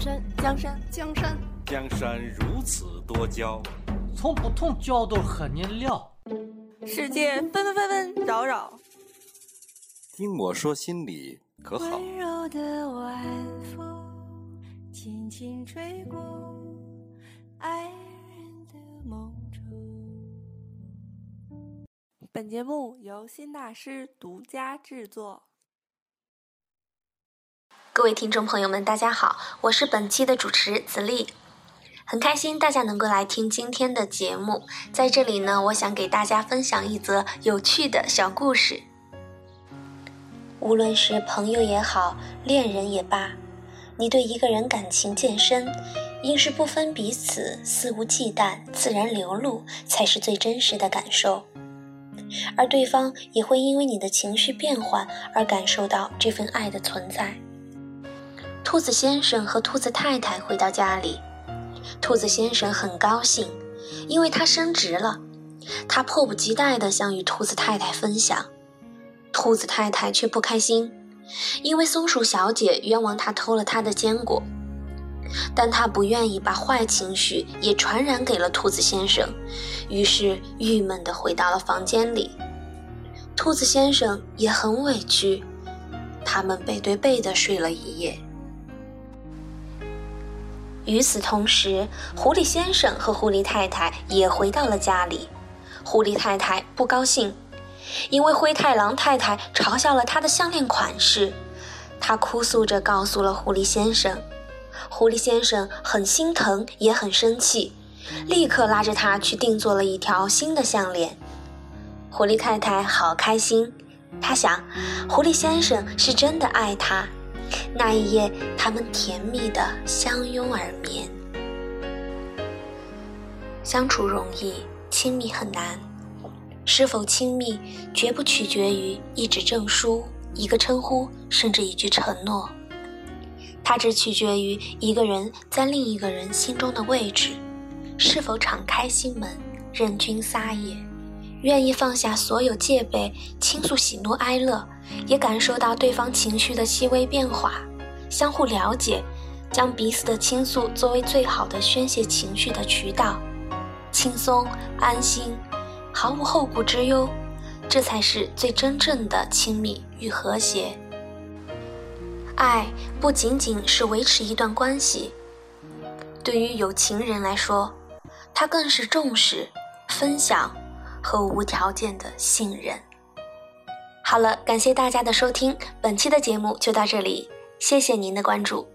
山，江山，江山，江山如此多娇，从不同角度和您聊。世界纷纷纷纷扰扰，听我说心里可好？温柔的晚风轻轻吹过爱人的梦中。本节目由新大师独家制作。各位听众朋友们，大家好，我是本期的主持子丽，很开心大家能够来听今天的节目。在这里呢，我想给大家分享一则有趣的小故事。无论是朋友也好，恋人也罢，你对一个人感情渐深，应是不分彼此，肆无忌惮，自然流露，才是最真实的感受。而对方也会因为你的情绪变换而感受到这份爱的存在。兔子先生和兔子太太回到家里，兔子先生很高兴，因为他升职了。他迫不及待地想与兔子太太分享，兔子太太却不开心，因为松鼠小姐冤枉他偷了她的坚果。但他不愿意把坏情绪也传染给了兔子先生，于是郁闷地回到了房间里。兔子先生也很委屈，他们背对背地睡了一夜。与此同时，狐狸先生和狐狸太太也回到了家里。狐狸太太不高兴，因为灰太狼太太嘲笑了她的项链款式。她哭诉着告诉了狐狸先生。狐狸先生很心疼，也很生气，立刻拉着他去定做了一条新的项链。狐狸太太好开心，她想，狐狸先生是真的爱她。那一夜，他们甜蜜的相拥而眠。相处容易，亲密很难。是否亲密，绝不取决于一纸证书、一个称呼，甚至一句承诺。它只取决于一个人在另一个人心中的位置，是否敞开心门，任君撒野，愿意放下所有戒备，倾诉喜怒哀乐。也感受到对方情绪的细微变化，相互了解，将彼此的倾诉作为最好的宣泄情绪的渠道，轻松安心，毫无后顾之忧，这才是最真正的亲密与和谐。爱不仅仅是维持一段关系，对于有情人来说，它更是重视、分享和无条件的信任。好了，感谢大家的收听，本期的节目就到这里，谢谢您的关注。